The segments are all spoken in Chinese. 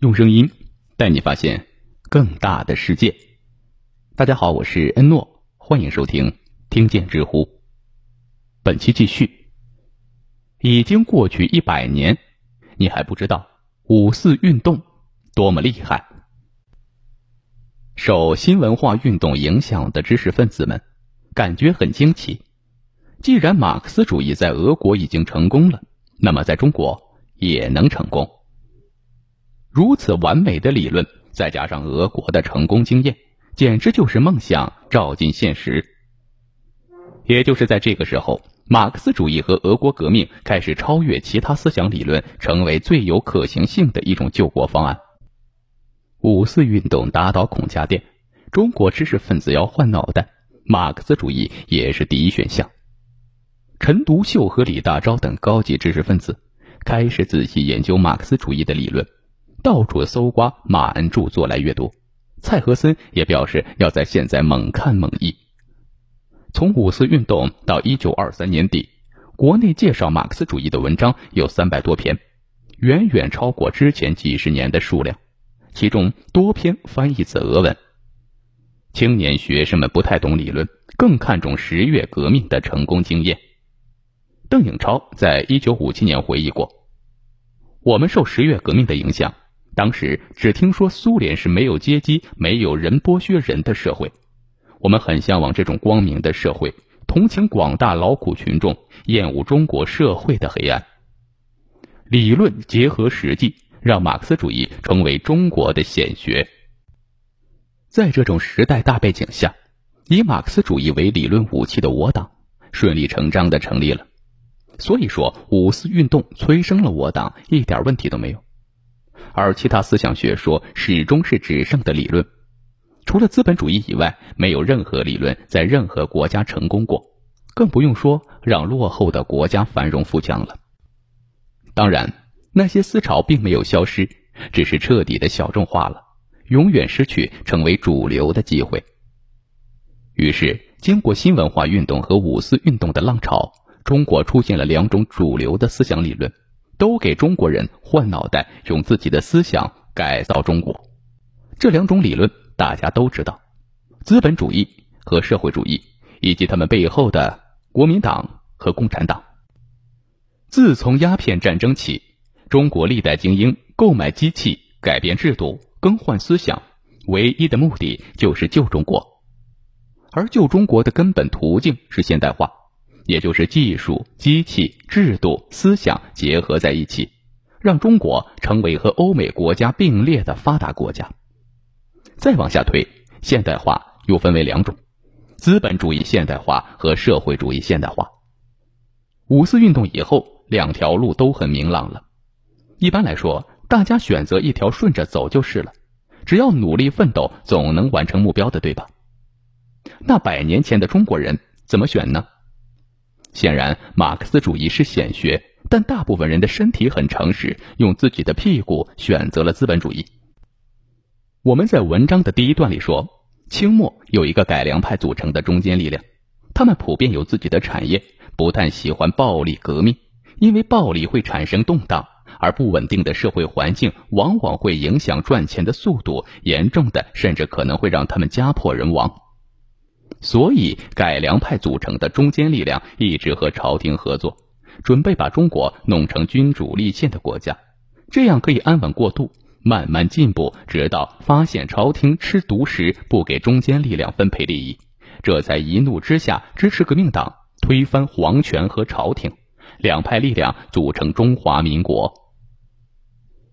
用声音带你发现更大的世界。大家好，我是恩诺，欢迎收听听见知乎。本期继续。已经过去一百年，你还不知道五四运动多么厉害。受新文化运动影响的知识分子们感觉很惊奇。既然马克思主义在俄国已经成功了，那么在中国也能成功。如此完美的理论，再加上俄国的成功经验，简直就是梦想照进现实。也就是在这个时候，马克思主义和俄国革命开始超越其他思想理论，成为最有可行性的一种救国方案。五四运动打倒孔家店，中国知识分子要换脑袋，马克思主义也是第一选项。陈独秀和李大钊等高级知识分子开始仔细研究马克思主义的理论。到处搜刮马恩著作来阅读，蔡和森也表示要在现在猛看猛译。从五四运动到一九二三年底，国内介绍马克思主义的文章有三百多篇，远远超过之前几十年的数量。其中多篇翻译自俄文。青年学生们不太懂理论，更看重十月革命的成功经验。邓颖超在一九五七年回忆过：“我们受十月革命的影响。”当时只听说苏联是没有阶级、没有人剥削人的社会，我们很向往这种光明的社会，同情广大劳苦群众，厌恶中国社会的黑暗。理论结合实际，让马克思主义成为中国的显学。在这种时代大背景下，以马克思主义为理论武器的我党，顺理成章的成立了。所以说，五四运动催生了我党，一点问题都没有。而其他思想学说始终是只剩的理论，除了资本主义以外，没有任何理论在任何国家成功过，更不用说让落后的国家繁荣富强了。当然，那些思潮并没有消失，只是彻底的小众化了，永远失去成为主流的机会。于是，经过新文化运动和五四运动的浪潮，中国出现了两种主流的思想理论。都给中国人换脑袋，用自己的思想改造中国。这两种理论大家都知道：资本主义和社会主义，以及他们背后的国民党和共产党。自从鸦片战争起，中国历代精英购买机器、改变制度、更换思想，唯一的目的就是救中国。而救中国的根本途径是现代化。也就是技术、机器、制度、思想结合在一起，让中国成为和欧美国家并列的发达国家。再往下推，现代化又分为两种：资本主义现代化和社会主义现代化。五四运动以后，两条路都很明朗了。一般来说，大家选择一条顺着走就是了，只要努力奋斗，总能完成目标的，对吧？那百年前的中国人怎么选呢？显然，马克思主义是显学，但大部分人的身体很诚实，用自己的屁股选择了资本主义。我们在文章的第一段里说，清末有一个改良派组成的中坚力量，他们普遍有自己的产业，不但喜欢暴力革命，因为暴力会产生动荡，而不稳定的社会环境往往会影响赚钱的速度，严重的甚至可能会让他们家破人亡。所以，改良派组成的中坚力量一直和朝廷合作，准备把中国弄成君主立宪的国家，这样可以安稳过渡，慢慢进步，直到发现朝廷吃独食，不给中坚力量分配利益，这才一怒之下支持革命党，推翻皇权和朝廷，两派力量组成中华民国。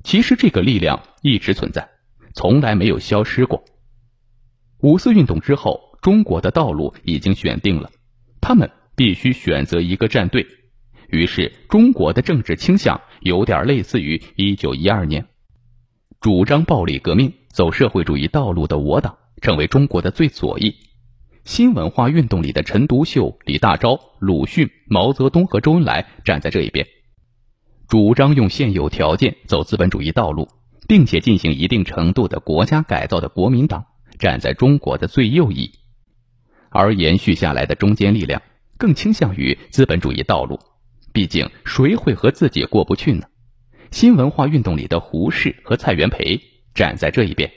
其实，这个力量一直存在，从来没有消失过。五四运动之后。中国的道路已经选定了，他们必须选择一个战队。于是，中国的政治倾向有点类似于一九一二年，主张暴力革命、走社会主义道路的我党成为中国的最左翼。新文化运动里的陈独秀、李大钊、鲁迅、毛泽东和周恩来站在这一边，主张用现有条件走资本主义道路，并且进行一定程度的国家改造的国民党站在中国的最右翼。而延续下来的中坚力量更倾向于资本主义道路，毕竟谁会和自己过不去呢？新文化运动里的胡适和蔡元培站在这一边。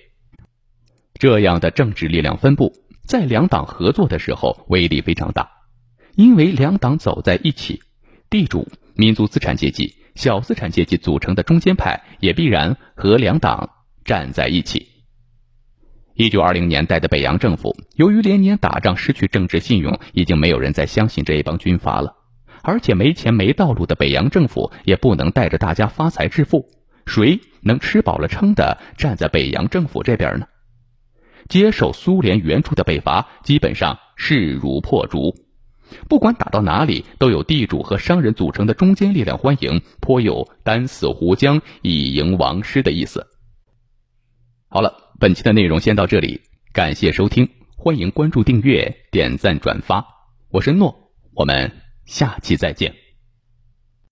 这样的政治力量分布，在两党合作的时候威力非常大，因为两党走在一起，地主、民族资产阶级、小资产阶级组成的中间派也必然和两党站在一起。一九二零年代的北洋政府，由于连年打仗失去政治信用，已经没有人再相信这一帮军阀了。而且没钱没道路的北洋政府也不能带着大家发财致富，谁能吃饱了撑的站在北洋政府这边呢？接受苏联援助的北伐基本上势如破竹，不管打到哪里，都有地主和商人组成的中坚力量欢迎，颇有单死胡江以迎王师的意思。好了。本期的内容先到这里，感谢收听，欢迎关注、订阅、点赞、转发，我是诺，我们下期再见。